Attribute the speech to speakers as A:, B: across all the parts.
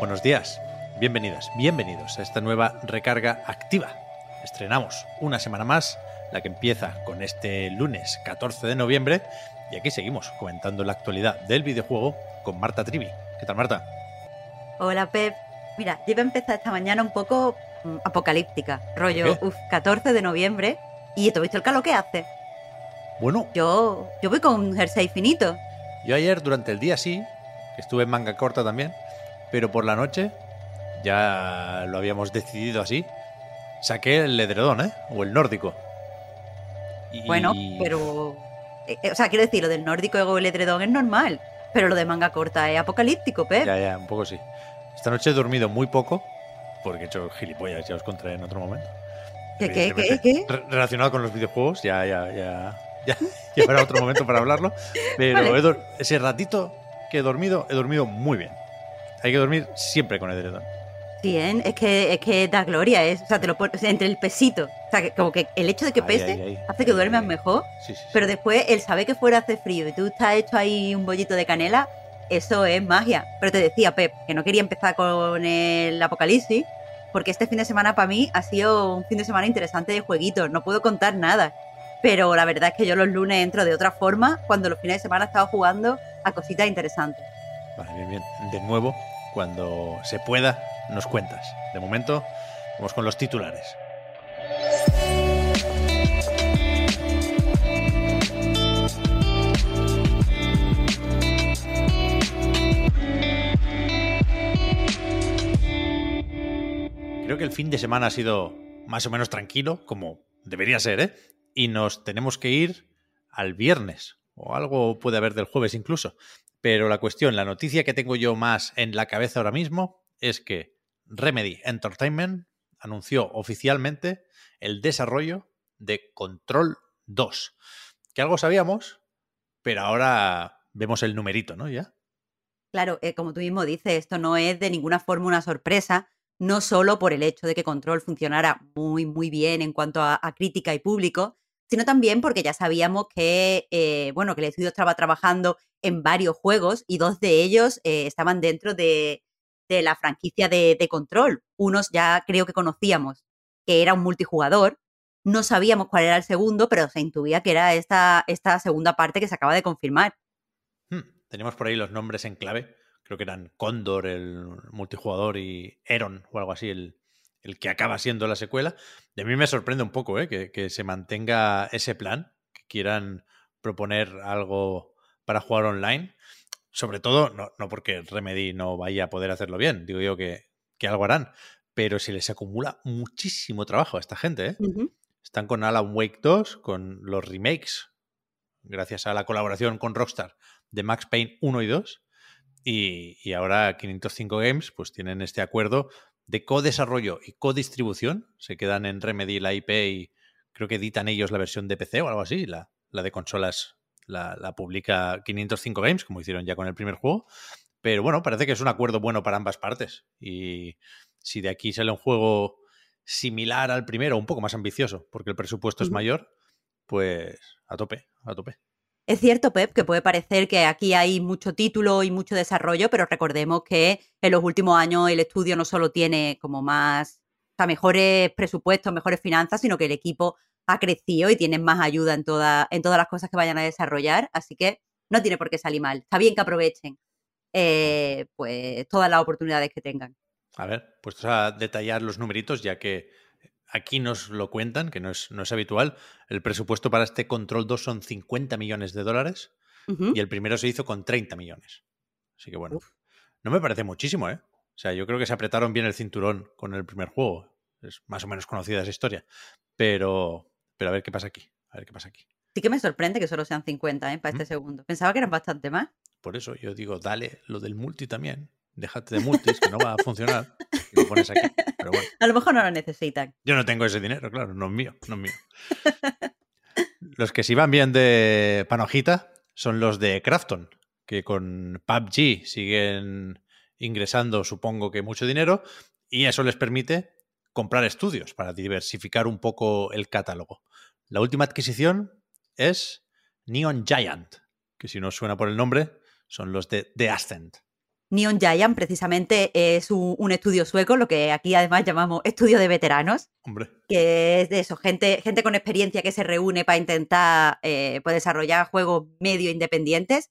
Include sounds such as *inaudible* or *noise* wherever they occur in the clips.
A: Buenos días, bienvenidas, bienvenidos a esta nueva recarga activa. Estrenamos una semana más, la que empieza con este lunes 14 de noviembre, y aquí seguimos comentando la actualidad del videojuego con Marta Trivi. ¿Qué tal, Marta?
B: Hola, Pep. Mira, yo iba a empezar esta mañana un poco mm, apocalíptica. Rollo,
A: qué?
B: uf, 14 de noviembre. ¿Y te visto el calor que hace?
A: Bueno,
B: Yo, yo voy con un jersey finito.
A: yo ayer durante el día sí, que estuve en manga corta también, pero por la noche ya lo habíamos decidido así. Saqué el edredón, ¿eh? O el nórdico. Y-
B: Bueno, pero... eh, eh, o sea, quiero decir, lo del nórdico ego el edredón es normal. Pero lo de manga corta es apocalíptico, Pep.
A: Ya, ya, un poco sí. Esta noche he dormido muy poco, porque he hecho gilipollas, ya os contaré en otro momento.
B: ¿Qué, qué, qué,
A: Evidentemente,
B: qué?
A: re- Relacionado con los videojuegos, ya, ya, ya, ya, *laughs* ya habrá otro momento para hablarlo. Pero
B: Vale.
A: ese ratito que he dormido, he dormido muy bien. Hay que dormir siempre con edredón.
B: Sí, ¿eh? es que, es que da gloria, es, o sea, te lo pones entre el pesito. O sea, que, como que el hecho de que pese hace que duermas mejor.
A: Sí, sí, sí.
B: Pero después, el saber que fuera hace frío y tú estás hecho ahí un bollito de canela, eso es magia. Pero te decía, Pep, que no quería empezar con el apocalipsis, porque este fin de semana para mí ha sido un fin de semana interesante de jueguitos. No puedo contar nada. Pero la verdad es que yo los lunes entro de otra forma cuando los fines de semana he estado jugando a cositas interesantes.
A: Vale, bien, bien. De nuevo, cuando se pueda, nos cuentas. De momento, vamos con los titulares. Creo que el fin de semana ha sido más o menos tranquilo, como debería ser, ¿eh? Y nos tenemos que ir al viernes, o algo puede haber del jueves incluso. Pero la cuestión, la noticia que tengo yo más en la cabeza ahora mismo es que Remedy Entertainment anunció oficialmente el desarrollo de Control 2. Que algo sabíamos, pero ahora vemos el numerito, ¿no? Ya.
B: Claro, eh, como tú mismo dices, esto no es de ninguna forma una sorpresa, no solo por el hecho de que Control funcionara muy, muy bien en cuanto a, a crítica y público, sino también porque ya sabíamos que, eh, bueno, que el estudio estaba trabajando en varios juegos y dos de ellos eh, estaban dentro de, la franquicia de, Control. Unos ya creo que conocíamos que era un multijugador, no sabíamos cuál era el segundo, pero se intuía que era esta, esta segunda parte que se acaba de confirmar.
A: Hmm, Teníamos por ahí los nombres en clave. Creo que eran Condor, el multijugador, y Eron, o algo así, el, el que acaba siendo la secuela. Y a mí me sorprende un poco ¿eh? que, que se mantenga ese plan, que quieran proponer algo para jugar online. Sobre todo, no, no porque Remedy no vaya a poder hacerlo bien, digo yo que, que algo harán, pero se les acumula muchísimo trabajo a esta gente. ¿eh? Están con Alan Wake 2, con los remakes, gracias a la colaboración con Rockstar de Max Payne 1 y 2. Y, y ahora 505 Games pues tienen este acuerdo de co-desarrollo y co-distribución. Se quedan en Remedy la IP y creo que editan ellos la versión de PC o algo así. La, la de consolas la, la publica 505 Games, como hicieron ya con el primer juego. Pero bueno, parece que es un acuerdo bueno para ambas partes. Y si de aquí sale un juego similar al primero, un poco más ambicioso, porque el presupuesto es mayor, pues a tope, a tope.
B: Es cierto, Pep, que puede parecer que aquí hay mucho título y mucho desarrollo, pero recordemos que en los últimos años el estudio no solo tiene como más, o sea, mejores presupuestos, mejores finanzas, sino que el equipo ha crecido y tienen más ayuda en, en todas las cosas que vayan a desarrollar, así que no tiene por qué salir mal. Está bien que aprovechen eh, pues todas las oportunidades que tengan.
A: A ver, puestos a detallar los numeritos, ya que aquí nos lo cuentan, que no es, no es habitual. El presupuesto para este Control 2 son 50 millones de dólares y el primero se hizo con 30 millones. Así que bueno,
B: Uf.
A: no me parece muchísimo, ¿eh? O sea, yo creo que se apretaron bien el cinturón con el primer juego. Es más o menos conocida esa historia. Pero, pero a ver qué pasa aquí. A ver qué pasa aquí.
B: Sí que me sorprende que solo sean 50, ¿eh? Para este segundo. Pensaba que eran bastante más.
A: Por eso yo digo, dale lo del multi también. Déjate de multis, que no va a funcionar. Y lo pones aquí. Pero bueno.
B: A lo mejor no lo necesitan.
A: Yo no tengo ese dinero, claro, no es mío, no es mío. los que sí van bien de panojita son los de Crafton, que con PUBG siguen ingresando, supongo que mucho dinero, y eso les permite comprar estudios para diversificar un poco el catálogo. La última adquisición es Neon Giant, que si no suena por el nombre, son los de The Ascent.
B: Neon Giant precisamente es un, estudio sueco, lo que aquí además llamamos estudio de veteranos.
A: Hombre.
B: Que es de eso, gente, gente con experiencia que se reúne para intentar eh, pues, desarrollar juegos medio independientes.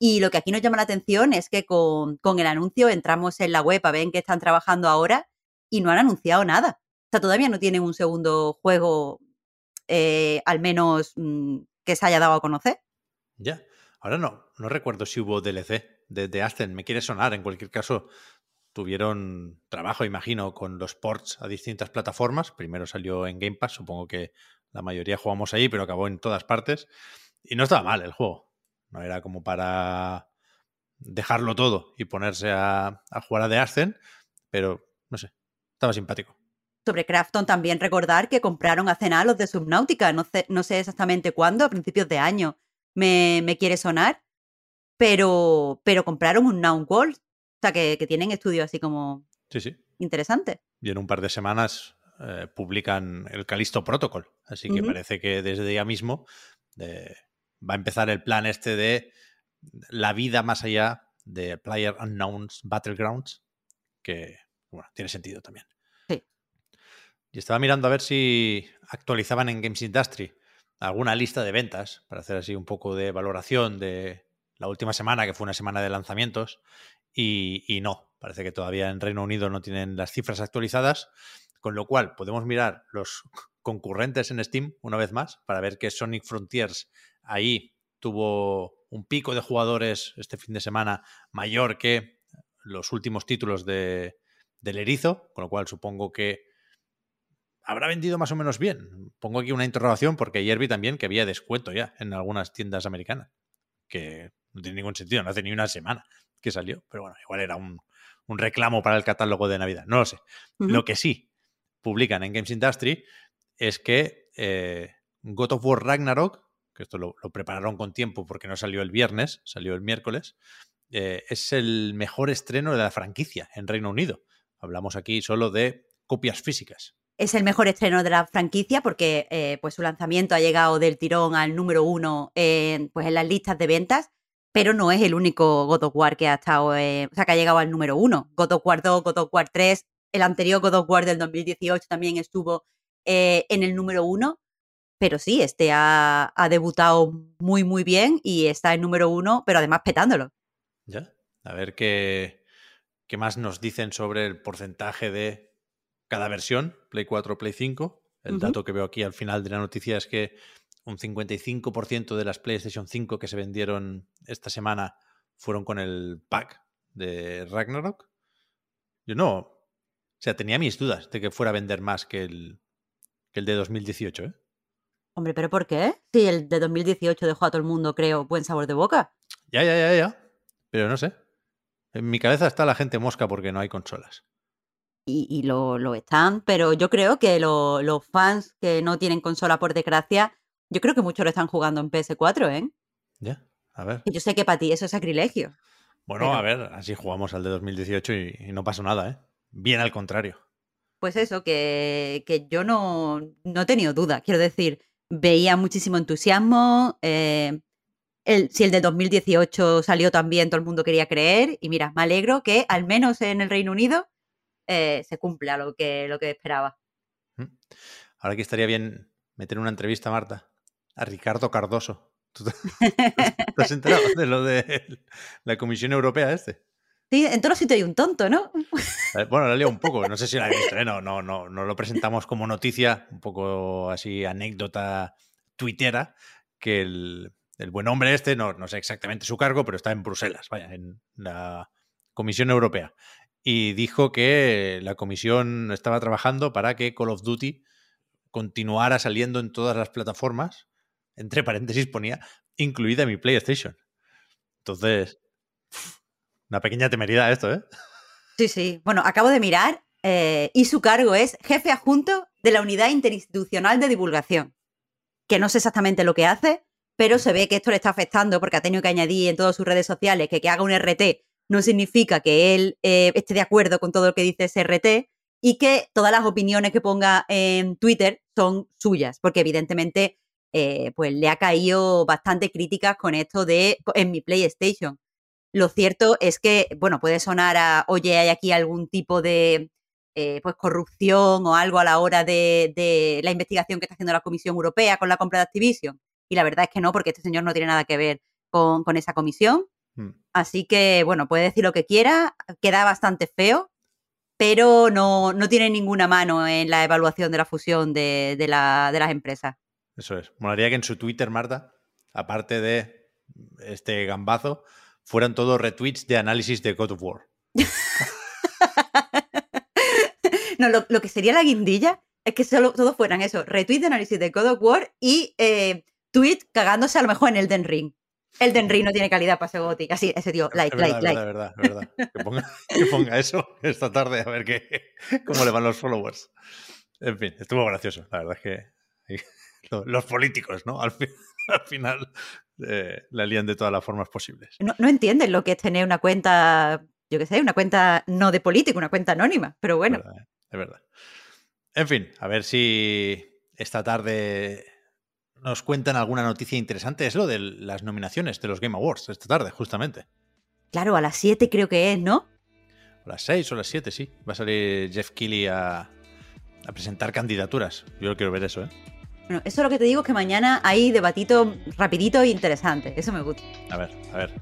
B: Y lo que aquí nos llama la atención es que con, el anuncio entramos en la web a ver en qué están trabajando ahora y no han anunciado nada. O sea, todavía no tienen un segundo juego, eh, al menos mm, que se haya dado a conocer.
A: Ya. Ahora no, no recuerdo si hubo DLC de, de Ascent. Me quiere sonar. En cualquier caso, tuvieron trabajo, imagino, con los ports a distintas plataformas. Primero salió en Game Pass, supongo que la mayoría jugamos ahí, pero acabó en todas partes. Y no estaba mal el juego. No era como para dejarlo todo y ponerse a, jugar a The Ascent, pero no sé, estaba simpático.
B: Sobre Crafton también recordar que compraron a Cena los de Subnautica, no sé, no sé exactamente cuándo, a principios de año me, me quiere sonar, pero, pero compraron un Noun World, o sea que, que tienen estudios así como
A: sí, sí.
B: interesantes.
A: Y en un par de semanas eh, publican el Calisto Protocol, así que parece que desde ya mismo eh, va a empezar el plan este de la vida más allá de Player Unknowns Battlegrounds, que bueno, tiene sentido también.
B: Sí.
A: Y estaba mirando a ver si actualizaban en Games Industry alguna lista de ventas para hacer así un poco de valoración de la última semana, que fue una semana de lanzamientos, y, no, parece que todavía en Reino Unido no tienen las cifras actualizadas, con lo cual podemos mirar los concurrentes en Steam una vez más para ver que Sonic Frontiers ahí tuvo un pico de jugadores este fin de semana mayor que los últimos títulos de, del Erizo, con lo cual supongo que habrá vendido más o menos bien. Pongo aquí una interrogación porque ayer vi también que había descuento ya en algunas tiendas americanas, que no tiene ningún sentido, no hace ni una semana que salió, pero bueno, igual era un, reclamo para el catálogo de Navidad, no lo sé. Lo que sí publican en Games Industry es que eh, God of War Ragnarok, que esto lo, prepararon con tiempo porque no salió el viernes, salió el miércoles, eh, es el mejor estreno de la franquicia en Reino Unido. Hablamos aquí solo de copias físicas
B: es el mejor estreno de la franquicia porque eh, pues su lanzamiento ha llegado del tirón al número uno en, pues en las listas de ventas, pero no es el único God of War que ha estado, eh, o sea, que ha llegado al número uno. God of War 2, God of War 3, el anterior God of War del 2018 también estuvo eh, en el número uno, pero sí, este ha, ha, debutado muy, muy bien y está en número uno, pero además petándolo.
A: Ya, a ver qué, qué más nos dicen sobre el porcentaje de cada versión, Play 4, Play 5. El dato que veo aquí al final de la noticia es que un 55% de las PlayStation 5 que se vendieron esta semana fueron con el pack de Ragnarok. Yo no. O sea, tenía mis dudas de que fuera a vender más que el, que el de 2018, ¿eh?
B: Hombre, ¿pero por qué? Si el de 2018 dejó a todo el mundo, creo, buen sabor de boca.
A: Ya, ya, ya, ya. Pero no sé. En mi cabeza está la gente mosca porque no hay consolas
B: y, lo, están, pero yo creo que los fans que no tienen consola por desgracia, yo creo que muchos lo están jugando en PS4, ¿eh?
A: Ya, a ver.
B: Y yo sé que para ti eso es sacrilegio.
A: Bueno, a ver, así jugamos al de 2018 y, no pasó nada, ¿eh? Bien al contrario.
B: Pues eso, que, que yo no, no he tenido duda. Quiero decir, veía muchísimo entusiasmo. Eh, el, si el de 2018 salió también, todo el mundo quería creer. Y mira, me alegro que al menos en el Reino Unido eh, se cumpla lo que, lo que esperaba.
A: Ahora que estaría bien meter una entrevista, Marta, a Ricardo Cardoso. ¿Tú *laughs* te, has enterado de lo de la Comisión Europea este?
B: Sí, en todos los sitios hay un tonto, ¿no?
A: Bueno, la leo un poco, no sé si la he visto, ¿eh? no, no, no, no lo presentamos como noticia, un poco así anécdota tuitera, que el, el buen hombre este, no, no sé exactamente su cargo, pero está en Bruselas, vaya, en la Comisión Europea y dijo que la comisión estaba trabajando para que Call of Duty continuara saliendo en todas las plataformas, entre paréntesis ponía incluida mi PlayStation. Entonces, una pequeña temeridad esto, ¿eh?
B: Sí, sí. Bueno, acabo de mirar eh, y su cargo es jefe adjunto de la Unidad Interinstitucional de Divulgación, que no sé exactamente lo que hace, pero se ve que esto le está afectando porque ha tenido que añadir en todas sus redes sociales que que haga un RT no significa que él eh, esté de acuerdo con todo lo que dice ese RT y que todas las opiniones que ponga en Twitter son suyas, porque evidentemente eh, pues le ha caído bastante críticas con esto de en mi PlayStation. Lo cierto es que, bueno, puede sonar a, oye, hay aquí algún tipo de eh, pues corrupción o algo a la hora de, la investigación que está haciendo la Comisión Europea con la compra de Activision. Y la verdad es que no, porque este señor no tiene nada que ver con, esa comisión. Hmm. Así que, bueno, puede decir lo que quiera, queda bastante feo, pero no, no tiene ninguna mano en la evaluación de la fusión de, de, la, de las empresas.
A: Eso es. Molaría que en su Twitter, Marta, aparte de este gambazo, fueran todos retweets de análisis de God of War. *laughs*
B: no, lo, que sería la guindilla es que solo todos fueran eso, retweets de análisis de God of War y eh, tweet cagándose a lo mejor en Elden Ring. Elden Ring no tiene calidad para ese gótico. Así, ese tío, like, like, like.
A: Es verdad, es verdad. Que ponga, que ponga, eso esta tarde a ver qué, cómo le van los followers. En fin, estuvo gracioso. La verdad es que *laughs* los políticos, ¿no? *laughs* Al, final eh, la lían de todas las formas posibles.
B: No, no entienden lo que es tener una cuenta, yo qué sé, una cuenta no de político, una cuenta anónima, pero bueno.
A: Es verdad, es verdad. En fin, a ver si esta tarde nos cuentan alguna noticia interesante. Es lo de las nominaciones de los Game Awards esta tarde, justamente.
B: Claro, a las 7 creo que es, ¿no?
A: A las 6 o las 7, sí. Va a salir Jeff Keighley a, a presentar candidaturas. Yo quiero ver eso, ¿eh?
B: Bueno, eso es lo que te digo, que mañana hay debatito rapidito e interesante. Eso me gusta.
A: A ver, a ver.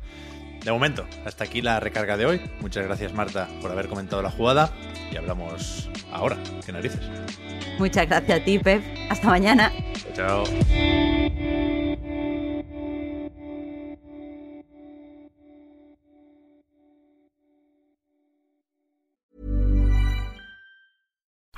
A: De momento, hasta aquí la recarga de hoy. Muchas gracias, Marta, por haber comentado la jugada. Y hablamos ahora. ¿Qué narices?
B: Muchas gracias a ti, Pep. Hasta mañana.
A: Chao.